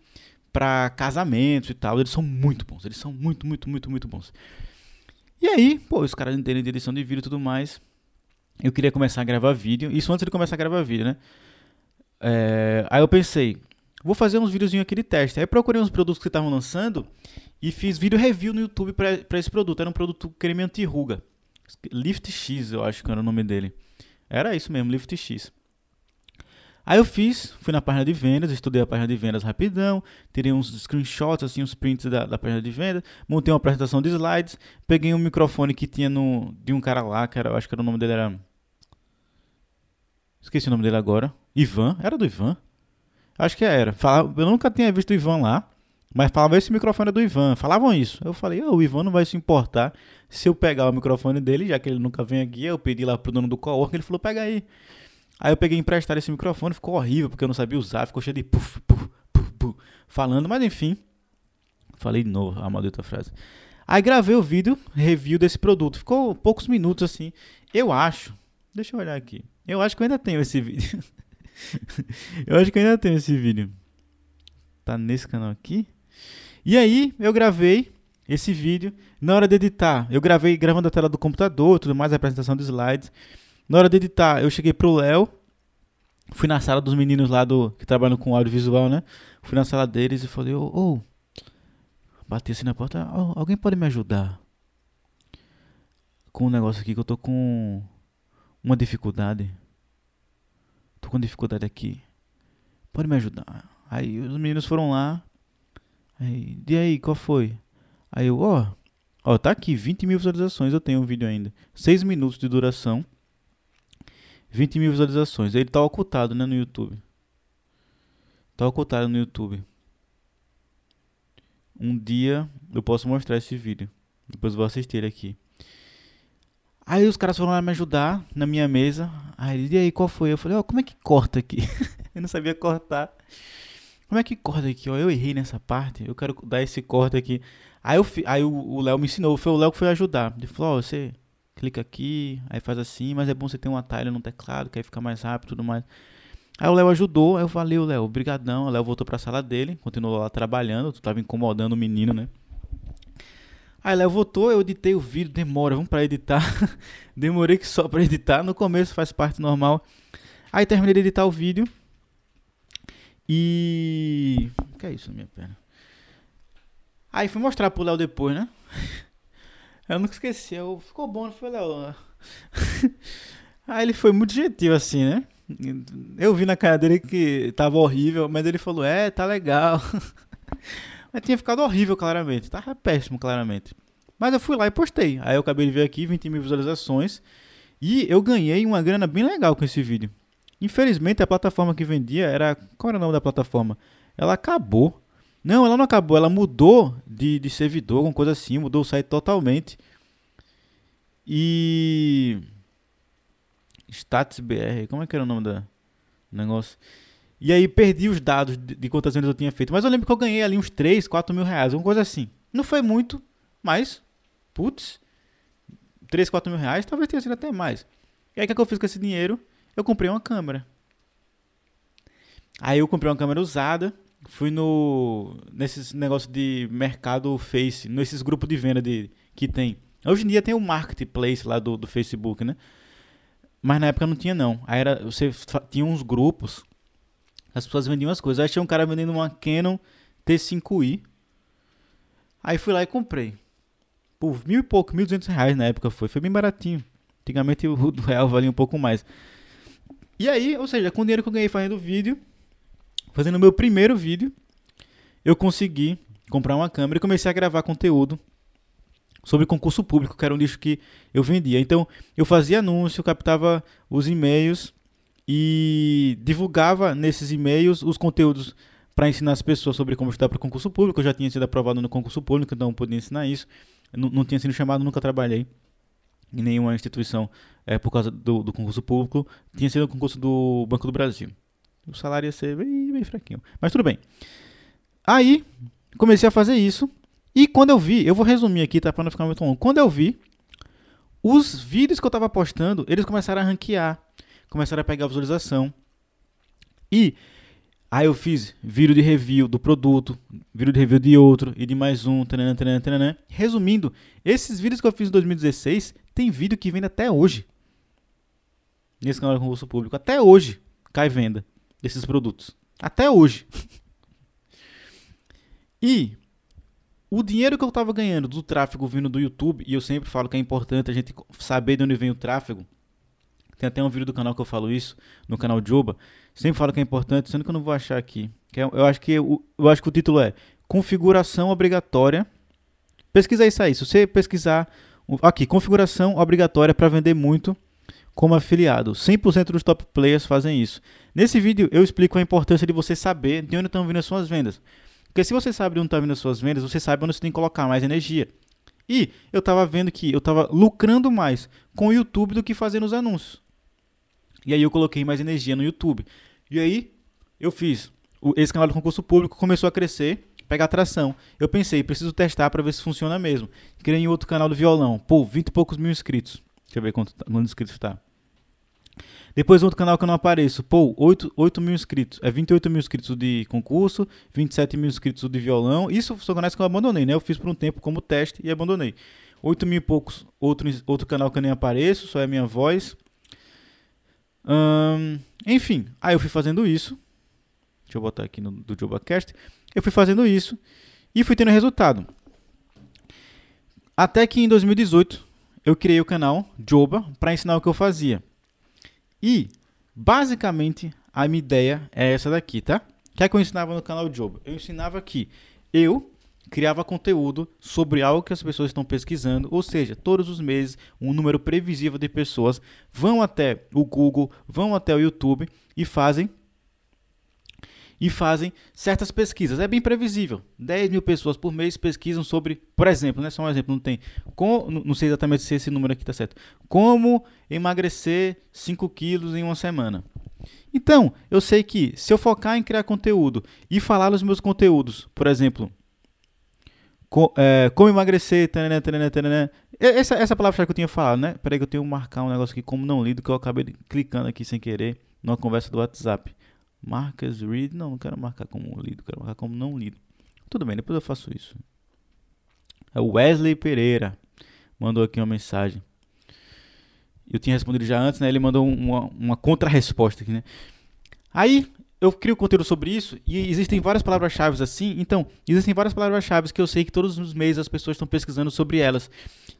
para casamentos e tal. Eles são muito bons, eles são muito, muito, muito, muito bons. E aí, pô, os caras entendem de edição de vídeo e tudo mais. Eu queria começar a gravar vídeo. Isso antes de começar a gravar vídeo, né? É, aí eu pensei, vou fazer uns videozinhos aqui de teste. Aí procurei uns produtos que estavam lançando e fiz vídeo review no YouTube para esse produto. Era um produto creme anti-ruga. Lift X, eu acho que era o nome dele. Era isso mesmo, Lift X. Aí eu fiz, fui na página de vendas, estudei a página de vendas rapidão, tirei uns screenshots, assim, uns prints da, da página de vendas, montei uma apresentação de slides, peguei um microfone que tinha no, de um cara lá, que era, eu acho que era o nome dele era Esqueci o nome dele agora. Ivan? Era do Ivan? Acho que era. Falava, eu nunca tinha visto o Ivan lá, mas falava esse microfone é do Ivan. Falavam isso. Eu falei, oh, o Ivan não vai se importar se eu pegar o microfone dele, já que ele nunca vem aqui. Eu pedi lá pro dono do coworking, ele falou, pega aí. Aí eu peguei emprestar esse microfone, ficou horrível porque eu não sabia usar, ficou cheio de puf, puf, puf, puf, falando, mas enfim. Falei de novo a maldita frase. Aí gravei o vídeo, review desse produto. Ficou poucos minutos assim. Eu acho. Deixa eu olhar aqui. Eu acho que eu ainda tenho esse vídeo. eu acho que eu ainda tenho esse vídeo. Tá nesse canal aqui. E aí, eu gravei esse vídeo. Na hora de editar, eu gravei gravando a tela do computador, tudo mais, a apresentação dos slides. Na hora de editar, eu cheguei pro Léo. Fui na sala dos meninos lá do que trabalham com audiovisual, né? Fui na sala deles e falei: Ô, oh, oh. bati assim na porta. Oh, alguém pode me ajudar com um negócio aqui que eu tô com uma dificuldade. Tô com dificuldade aqui. Pode me ajudar? Aí os meninos foram lá. Aí, e aí, qual foi? Aí eu, ó, ó, tá aqui, 20 mil visualizações. Eu tenho um vídeo ainda. 6 minutos de duração. 20 mil visualizações. Ele tá ocultado, né, no YouTube. Tá ocultado no YouTube. um dia eu posso mostrar esse vídeo. Depois eu vou assistir ele aqui. Aí os caras foram lá me ajudar na minha mesa. Aí e aí, qual foi? Eu falei, ó, oh, como é que corta aqui? eu não sabia cortar. Como é que corta aqui? Ó, eu errei nessa parte. Eu quero dar esse corte aqui. Aí, eu, aí o Léo me ensinou. Foi o Léo que foi ajudar. Ele falou, ó, oh, você clica aqui, aí faz assim, mas é bom você ter um atalho no teclado, que aí fica mais rápido e tudo mais. Aí o Léo ajudou, aí eu falei, Léo, obrigadão. O Léo voltou pra sala dele, continuou lá trabalhando, tu tava incomodando o menino, né? Aí Léo voltou, eu editei o vídeo, demora, vamos para editar. Demorei que só para editar, no começo faz parte normal. Aí terminei de editar o vídeo. E. O que é isso na minha perna? Aí fui mostrar pro Léo depois, né? Eu nunca esqueci, eu... ficou bom, não foi, Léo? Aí ele foi muito gentil assim, né? Eu vi na cara dele que tava horrível, mas ele falou: É, tá legal. Mas tinha ficado horrível, claramente. Tava péssimo, claramente. Mas eu fui lá e postei. Aí eu acabei de ver aqui 20 mil visualizações. E eu ganhei uma grana bem legal com esse vídeo. Infelizmente, a plataforma que vendia era. Qual era o nome da plataforma? Ela acabou. Não, ela não acabou. Ela mudou de, de servidor, alguma coisa assim. Mudou o site totalmente. E. StatsBR. Como é que era o nome da negócio? E aí perdi os dados de, de, quantas vendas eu tinha feito. Mas eu lembro que eu ganhei ali uns 3, 4 mil reais, alguma coisa assim. Não foi muito, mas, putz, 3, 4 mil reais, talvez tenha sido até mais. E aí o que, é que eu fiz com esse dinheiro? Eu comprei uma câmera. Aí eu comprei uma câmera usada, fui no nesses negócio de mercado Face, nesses grupos de venda de, que tem. Hoje em dia tem o marketplace lá do, do Facebook, né? Mas na época não tinha não. Aí era, você tinha uns grupos as pessoas vendiam as coisas. Aí tinha um cara vendendo uma Canon T5i. Aí fui lá e comprei. Por mil e pouco, mil duzentos reais na época foi. Foi bem baratinho. Antigamente o real valia um pouco mais. E aí, ou seja, com o dinheiro que eu ganhei fazendo vídeo, fazendo o meu primeiro vídeo, eu consegui comprar uma câmera e comecei a gravar conteúdo sobre concurso público, que era um nicho que eu vendia. Então, eu fazia anúncio, captava os e-mails e divulgava nesses e-mails os conteúdos para ensinar as pessoas sobre como estudar para concurso público. Eu já tinha sido aprovado no concurso público, então eu podia ensinar isso. Não, não tinha sido chamado, nunca trabalhei em nenhuma instituição é, por causa do, do, concurso público. Tinha sido o concurso do Banco do Brasil. O salário ia ser bem, bem fraquinho. Mas tudo bem. Aí, comecei a fazer isso. E quando eu vi, eu vou resumir aqui, tá? Para não ficar muito longo. Quando eu vi, os vídeos que eu estava postando, eles começaram a ranquear começaram a pegar visualização. E aí eu fiz vídeo de review do produto, vídeo de review de outro e de mais um, taranã, taranã, taranã. Resumindo, esses vídeos que eu fiz em 2016 tem vídeo que vende até hoje. Nesse canal de concurso público, até hoje cai venda desses produtos. Até hoje. e o dinheiro que eu estava ganhando do tráfego vindo do YouTube, e eu sempre falo que é importante a gente saber de onde vem o tráfego, tem até um vídeo do canal que eu falo isso, no canal Joba. Sempre falo que é importante, sendo que eu não vou achar aqui. É, eu, acho que eu, acho que o título é Configuração Obrigatória. Pesquisa isso aí. Se você pesquisar aqui, configuração obrigatória para vender muito como afiliado. 100% dos top players fazem isso. Nesse vídeo eu explico a importância de você saber de onde estão vindo as suas vendas. Porque se você sabe de onde estão vindo as suas vendas, você sabe onde você tem que colocar mais energia. E eu estava vendo que eu estava lucrando mais com o YouTube do que fazendo os anúncios. E aí eu coloquei mais energia no YouTube. E aí eu fiz. Esse canal de concurso público começou a crescer, pegar atração. Eu pensei, preciso testar para ver se funciona mesmo. Criei outro canal do violão. Pô, 20 e poucos mil inscritos. Deixa eu ver quanto, tá, quantos inscritos tá. Depois outro canal que eu não apareço. Pô, 8, 8 mil inscritos. É 28 mil inscritos de concurso, 27 mil inscritos de violão. Isso são canais que eu abandonei, né? Eu fiz por um tempo como teste e abandonei. 8 mil e poucos, outro, outro canal que eu nem apareço, só é minha voz enfim, aí eu fui fazendo isso. Deixa eu botar aqui no do JobaCast. Eu fui fazendo isso e fui tendo resultado. Até que em 2018 eu criei o canal Joba para ensinar o que eu fazia. E basicamente a minha ideia é essa daqui, tá? O que é que eu ensinava no canal Joba? Eu ensinava que eu criava conteúdo sobre algo que as pessoas estão pesquisando, ou seja, todos os meses um número previsível de pessoas vão até o Google, vão até o YouTube e fazem e fazem certas pesquisas. É bem previsível. 10 mil pessoas por mês pesquisam sobre, por exemplo, né, só um exemplo, não tem. Com, não sei exatamente se esse número aqui está certo. Como emagrecer 5 quilos em uma semana. Então, eu sei que se eu focar em criar conteúdo e falar nos meus conteúdos, por exemplo, com, é, como emagrecer, taranã, taranã, taranã. Essa, essa palavra que eu tinha falado, né? Peraí que eu tenho que marcar um negócio aqui como não lido, que eu acabei clicando aqui sem querer numa conversa do WhatsApp. Marcas read, não, não quero marcar como lido, quero marcar como não lido. Tudo bem, depois eu faço isso. É Wesley Pereira mandou aqui uma mensagem. Eu tinha respondido já antes, né? Ele mandou uma, uma contra-resposta aqui, né? Aí eu crio conteúdo sobre isso e existem várias palavras-chave assim. Então, existem várias palavras-chave que eu sei que todos os meses as pessoas estão pesquisando sobre elas.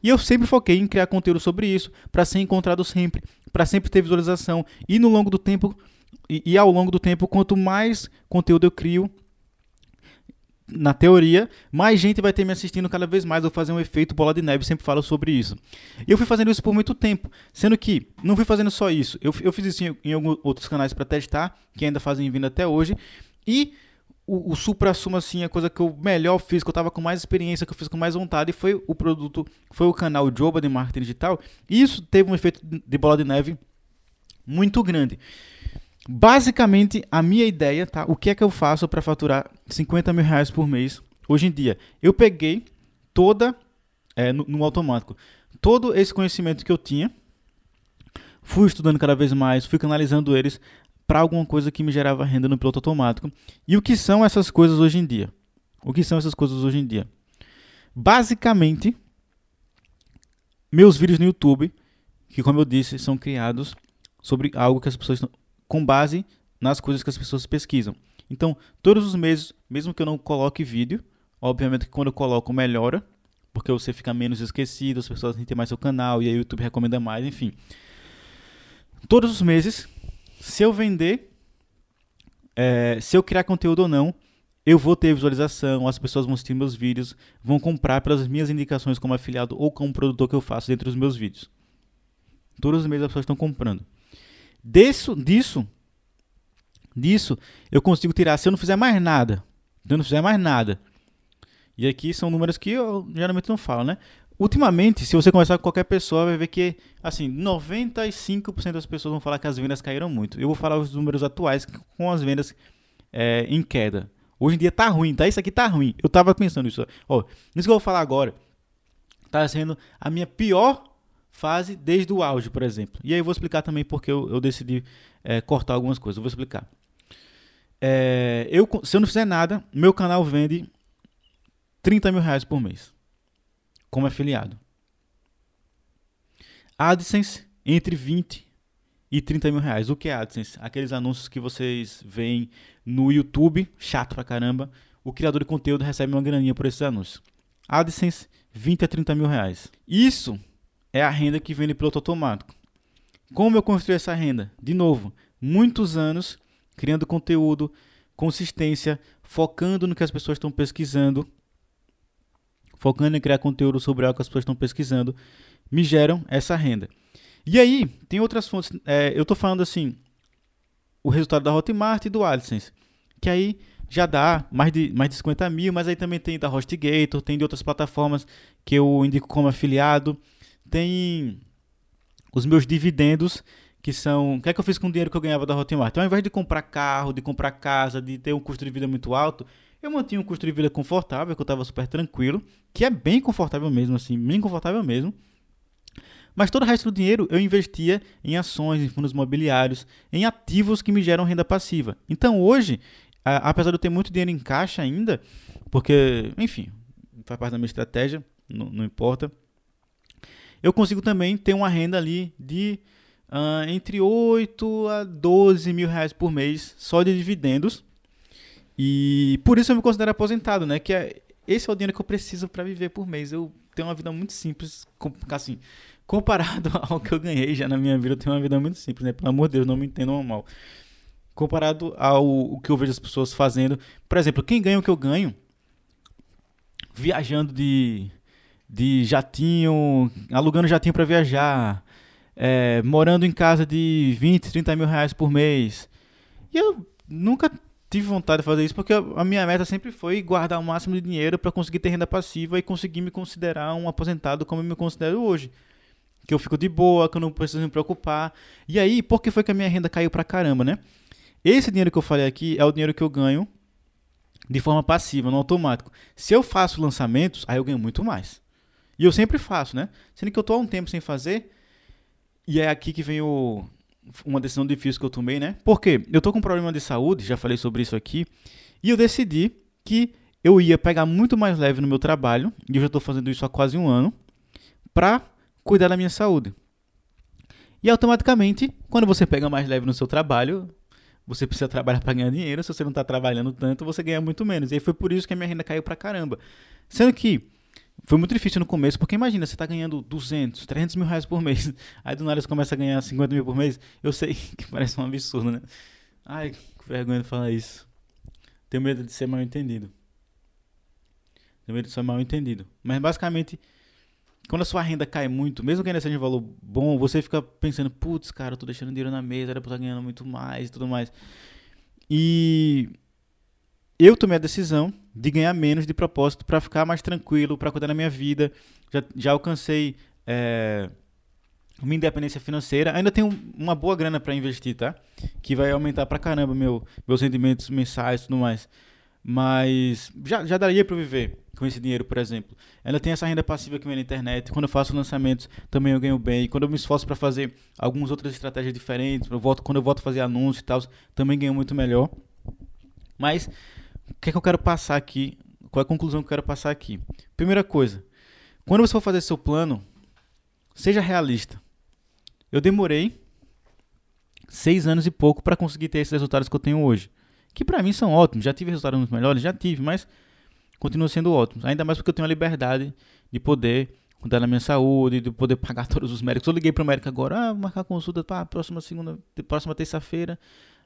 E eu sempre foquei em criar conteúdo sobre isso para ser encontrado sempre, para sempre ter visualização e no longo do tempo e, e ao longo do tempo, quanto mais conteúdo eu crio, na teoria, mais gente vai ter me assistindo cada vez mais. Vou fazer um efeito bola de neve, sempre falo sobre isso. E eu fui fazendo isso por muito tempo, sendo que não fui fazendo só isso. Eu, eu fiz isso em, em alguns outros canais para testar, que ainda fazem vindo até hoje. E o, o supra-sumo, assim, a coisa que eu melhor fiz, que eu tava com mais experiência, que eu fiz com mais vontade, foi o produto, foi o canal Joba de Marketing Digital. E isso teve um efeito de bola de neve muito grande. Basicamente, a minha ideia, tá? O que é que eu faço para faturar 50 mil reais por mês hoje em dia? Eu peguei toda, é, no, no automático, todo esse conhecimento que eu tinha, fui estudando cada vez mais, fui canalizando eles para alguma coisa que me gerava renda no piloto automático. E o que são essas coisas hoje em dia? O que são essas coisas hoje em dia? Basicamente, meus vídeos no YouTube, que como eu disse, são criados sobre algo que as pessoas com base nas coisas que as pessoas pesquisam. Então, todos os meses, mesmo que eu não coloque vídeo, obviamente que quando eu coloco melhora, porque você fica menos esquecido, as pessoas entendem mais seu canal e aí o YouTube recomenda mais, enfim. Todos os meses, se eu vender, é, se eu criar conteúdo ou não, eu vou ter visualização, as pessoas vão assistir meus vídeos, vão comprar pelas minhas indicações como afiliado ou como produtor que eu faço dentro dos meus vídeos. Todos os meses as pessoas estão comprando. Disso, disso, disso, eu consigo tirar, se eu não fizer mais nada, se eu não fizer mais nada, e aqui são números que eu geralmente não falo, né? Ultimamente, se você conversar com qualquer pessoa, vai ver que, assim, 95% das pessoas vão falar que as vendas caíram muito. Eu vou falar os números atuais com as vendas é, em queda. Hoje em dia tá ruim, tá? Isso aqui tá ruim. Eu tava pensando isso. Ó, isso que eu vou falar agora tá sendo a minha pior fase desde o auge, por exemplo. E aí eu vou explicar também porque eu, eu decidi é, cortar algumas coisas. Eu vou explicar. É, eu, se eu não fizer nada, meu canal vende 30 mil reais por mês como afiliado. AdSense entre 20 e 30 mil reais. O que é AdSense? Aqueles anúncios que vocês veem no YouTube, chato pra caramba. O criador de conteúdo recebe uma graninha por esses anúncios. AdSense, 20 a 30 mil reais. Isso é a renda que vem de piloto automático. Como eu construí essa renda? De novo, muitos anos criando conteúdo, consistência, focando no que as pessoas estão pesquisando, focando em criar conteúdo sobre algo que as pessoas estão pesquisando, me geram essa renda. E aí, tem outras fontes. É, eu estou falando assim, o resultado da Hotmart e do AdSense, que aí já dá mais de, mais de 50 mil, mas aí também tem da HostGator, tem de outras plataformas que eu indico como afiliado tem os meus dividendos, que são. O que é que eu fiz com o dinheiro que eu ganhava da Hotmart? Então, ao invés de comprar carro, de comprar casa, de ter um custo de vida muito alto, eu mantinha um custo de vida confortável, que eu estava super tranquilo, que é bem confortável mesmo, assim, bem confortável mesmo. Mas todo o resto do dinheiro eu investia em ações, em fundos imobiliários, em ativos que me geram renda passiva. Então hoje, apesar de eu ter muito dinheiro em caixa ainda, porque, enfim, faz parte da minha estratégia, não, não importa eu consigo também ter uma renda ali de uh, entre 8 a 12 mil reais por mês só de dividendos. E por isso eu me considero aposentado, né? Que é, esse é o dinheiro que eu preciso para viver por mês. Eu tenho uma vida muito simples, assim, comparado ao que eu ganhei já na minha vida, eu tenho uma vida muito simples, né? Pelo amor de Deus, não me entendam mal. Comparado ao o que eu vejo as pessoas fazendo. Por exemplo, quem ganha o que eu ganho, viajando de de jatinho, alugando jatinho para viajar, é, morando em casa de 20, 30 mil reais por mês. E eu nunca tive vontade de fazer isso porque a minha meta sempre foi guardar o máximo de dinheiro para conseguir ter renda passiva e conseguir me considerar um aposentado como eu me considero hoje. Que eu fico de boa, que eu não preciso me preocupar. E aí, por que foi que a minha renda caiu pra caramba, né? Esse dinheiro que eu falei aqui é o dinheiro que eu ganho de forma passiva, no automático. Se eu faço lançamentos, aí eu ganho muito mais. E eu sempre faço, né? Sendo que eu tô há um tempo sem fazer. E é aqui que vem o, uma decisão difícil que eu tomei, né? Porque eu tô com um problema de saúde, já falei sobre isso aqui, e eu decidi que eu ia pegar muito mais leve no meu trabalho, e eu já estou fazendo isso há quase um ano, para cuidar da minha saúde. E automaticamente, quando você pega mais leve no seu trabalho, você precisa trabalhar para ganhar dinheiro. Se você não está trabalhando tanto, você ganha muito menos. E foi por isso que a minha renda caiu para caramba. Sendo que foi muito difícil no começo, porque imagina, você está ganhando 200, 300 mil reais por mês. Aí do nada você começa a ganhar 50 mil por mês. Eu sei que parece um absurdo, né? Ai, que vergonha de falar isso. Tenho medo de ser mal entendido. Tenho medo de ser mal entendido. Mas basicamente, quando a sua renda cai muito, mesmo ainda seja um valor bom, você fica pensando, putz, cara, eu tô deixando dinheiro na mesa, era pra estar ganhando muito mais e tudo mais. E eu tomei a decisão de ganhar menos de propósito para ficar mais tranquilo, para cuidar da minha vida. Já, já alcancei é, uma independência financeira. Ainda tenho uma boa grana para investir, tá? Que vai aumentar pra caramba meu, meus rendimentos mensais e tudo mais. Mas já, já daria para viver com esse dinheiro, por exemplo. Ainda tem essa renda passiva que vem na internet. Quando eu faço lançamentos, também eu ganho bem. Quando eu me esforço para fazer algumas outras estratégias diferentes, eu volto, quando eu volto a fazer anúncios e tal, também ganho muito melhor. Mas o que é que eu quero passar aqui? Qual é a conclusão que eu quero passar aqui? Primeira coisa, quando você for fazer seu plano, seja realista. Eu demorei seis anos e pouco para conseguir ter esses resultados que eu tenho hoje, que para mim são ótimos. Já tive resultados muito melhores, já tive, mas continuam sendo ótimos. Ainda mais porque eu tenho a liberdade de poder cuidar da minha saúde, de poder pagar todos os médicos. Eu liguei para o médico agora, ah, marcar consulta para próxima segunda, próxima terça-feira.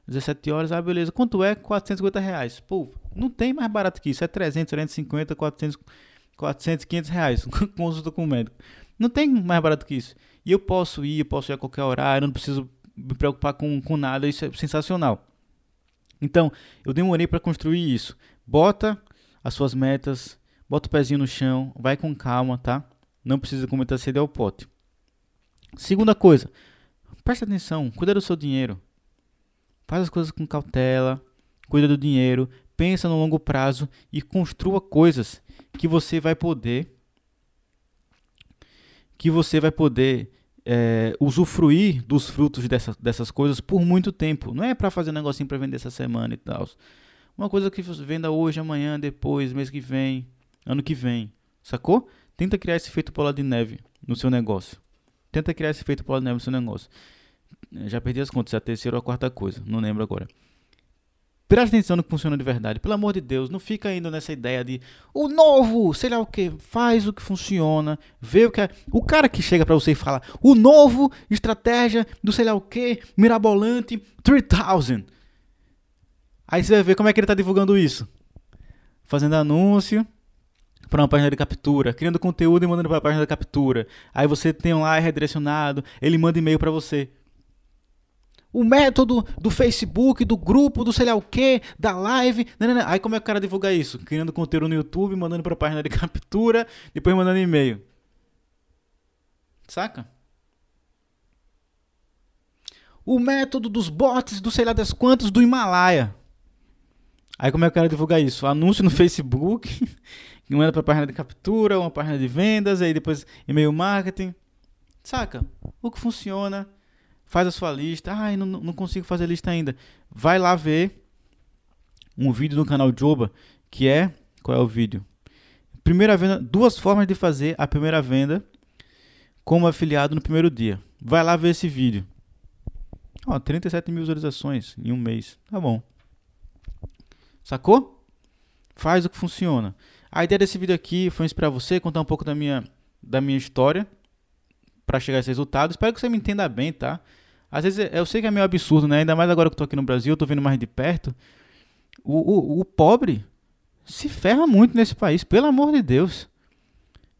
17 horas, ah, beleza. Quanto é? 450 reais. Pô, não tem mais barato que isso. É 300, 350, 400, 400 500 reais. Consulta com o médico. Não tem mais barato que isso. E eu posso ir, eu posso ir a qualquer horário, não preciso me preocupar com, com nada. Isso é sensacional. Então, eu demorei para construir isso. Bota as suas metas, bota o pezinho no chão, vai com calma, tá? Não precisa cometer sede ao pote. Segunda coisa, presta atenção, cuida do seu dinheiro. Faz as coisas com cautela, cuida do dinheiro, pensa no longo prazo e construa coisas que você vai poder que você vai poder é, usufruir dos frutos dessas, dessas coisas por muito tempo. Não é para fazer um negocinho para vender essa semana e tal. Uma coisa que você venda hoje, amanhã, depois, mês que vem, ano que vem. Sacou? Tenta criar esse efeito bola de neve no seu negócio. Tenta criar esse efeito bola de neve no seu negócio. Já perdi as contas, é a terceira ou a quarta coisa, não lembro agora. Presta atenção no que funciona de verdade. Pelo amor de Deus, não fica indo nessa ideia de o novo, sei lá o que, faz o que funciona, vê o que é. O cara que chega para você e fala o novo estratégia do sei lá o que, mirabolante 3000. Aí você vai ver como é que ele tá divulgando isso. Fazendo anúncio para uma página de captura, criando conteúdo e mandando para a página de captura. Aí você tem lá redirecionado, ele manda e-mail para você o método do Facebook, do grupo, do sei lá o que, da live. Não, não, não. Aí como é que o cara divulga isso? Criando conteúdo no YouTube, mandando para a página de captura, depois mandando e-mail. Saca? O método dos bots do sei lá das quantos do Himalaia. Aí como é que o cara divulga isso? Anúncio no Facebook, manda para a página de captura, uma página de vendas, aí depois e-mail marketing. Saca? O que funciona faz a sua lista. Ah, não, não consigo fazer lista ainda. Vai lá ver um vídeo no canal Joba, que é. Qual é o vídeo? Primeira venda, duas formas de fazer a primeira venda como afiliado no primeiro dia. Vai lá ver esse vídeo. Ó, 37 mil visualizações em um mês. Tá bom. Sacou? Faz o que funciona. A ideia desse vídeo aqui foi inspirar você, contar um pouco da minha, da minha história para chegar a esse resultado. Espero que você me entenda bem, tá? Às vezes eu sei que é meio absurdo, né? Ainda mais agora que eu tô aqui no Brasil, eu tô vendo mais de perto. O, o, o pobre se ferra muito nesse país, pelo amor de Deus.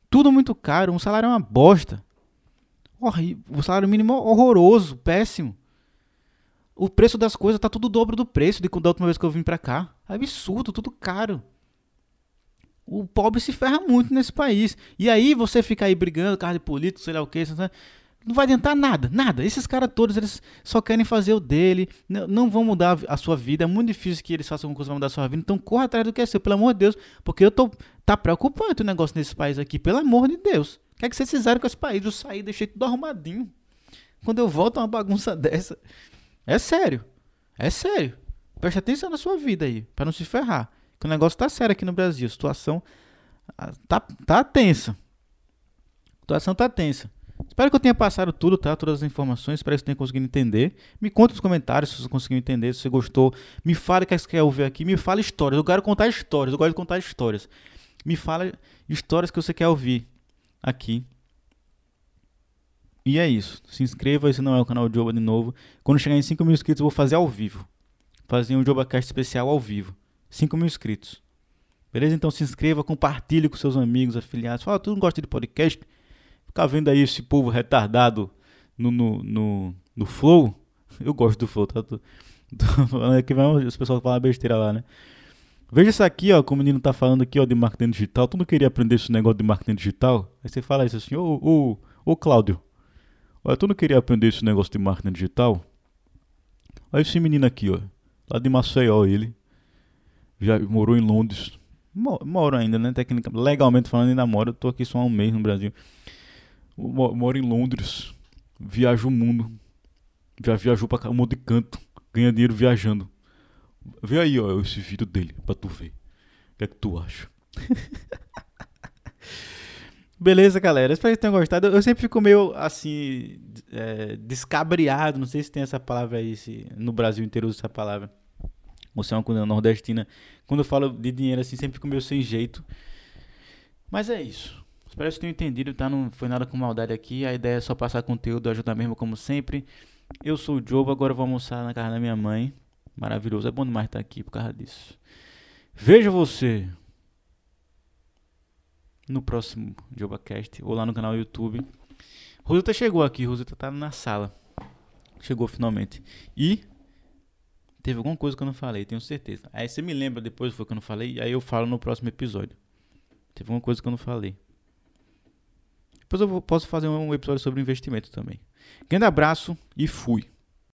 Tudo muito caro, um salário é uma bosta. O salário mínimo é horroroso, péssimo. O preço das coisas tá tudo o dobro do preço de da última vez que eu vim pra cá. É absurdo, tudo caro. O pobre se ferra muito nesse país. E aí você fica aí brigando, carro de político, sei lá o que, não vai adiantar nada, nada. Esses caras todos, eles só querem fazer o dele, não vão mudar a sua vida. É muito difícil que eles façam alguma coisa pra mudar a sua vida. Então corra atrás do que é seu, pelo amor de Deus. Porque eu tô. Tá preocupante o negócio nesse país aqui, pelo amor de Deus. O que é que vocês fizeram com esse país? Eu saí, deixei tudo arrumadinho. Quando eu volto, é uma bagunça dessa. É sério. É sério. Preste atenção na sua vida aí, para não se ferrar. Que o negócio tá sério aqui no Brasil. A situação ah, tá, tá tensa. A situação tá tensa. Espero que eu tenha passado tudo, tá? Todas as informações. Espero que você tenha conseguido entender. Me conta nos comentários se você conseguiu entender, se você gostou. Me fale o que você quer ouvir aqui. Me fale histórias. Eu quero contar histórias. Eu gosto de contar histórias. Me fala histórias que você quer ouvir aqui. E é isso. Se inscreva, esse não é o canal de Oba de novo. Quando chegar em 5 mil inscritos, eu vou fazer ao vivo. Fazer um JobaCast especial ao vivo. 5 mil inscritos. Beleza? Então se inscreva, compartilhe com seus amigos, afiliados. Fala, tu não gosta de podcast? Ficar vendo aí esse povo retardado no, no, no, no Flow. Eu gosto do Flow, tá? Tô, tô falando aqui, as pessoas falam besteira lá, né? Veja isso aqui, ó, como o menino tá falando aqui, ó, de marketing digital. Tu não queria aprender esse negócio de marketing digital? Aí você fala isso assim, ô, ô, ô, Cláudio, olha, tu não queria aprender esse negócio de marketing digital? Olha esse menino aqui, ó, lá de Maceió, ele já morou em Londres. Moro ainda, né? Tecnicamente, legalmente falando, ainda moro. Eu tô aqui só há um mês no Brasil. Moro em Londres. Viajo o mundo. Já viajou pra um monte de canto. Ganha dinheiro viajando. Vê aí, ó, esse vídeo dele pra tu ver. O que é que tu acha? Beleza, galera. Espero que tenham gostado. Eu sempre fico meio assim, é, descabriado. Não sei se tem essa palavra aí, se no Brasil inteiro usa essa palavra. Você é uma comida nordestina. Quando eu falo de dinheiro assim, sempre fico meio sem jeito. Mas é isso. Espero que vocês tenham entendido, tá? Não foi nada com maldade aqui. A ideia é só passar conteúdo, ajudar mesmo, como sempre. Eu sou o Joe, agora vou almoçar na casa da minha mãe. Maravilhoso, é bom demais estar aqui por causa disso. Veja você no próximo JobaCast ou lá no canal YouTube. Rosita chegou aqui, Rosita tá na sala. Chegou finalmente. E teve alguma coisa que eu não falei, tenho certeza. Aí você me lembra depois foi que eu não falei, aí eu falo no próximo episódio. Teve alguma coisa que eu não falei. Depois eu posso fazer um episódio sobre investimento também. Grande abraço e fui.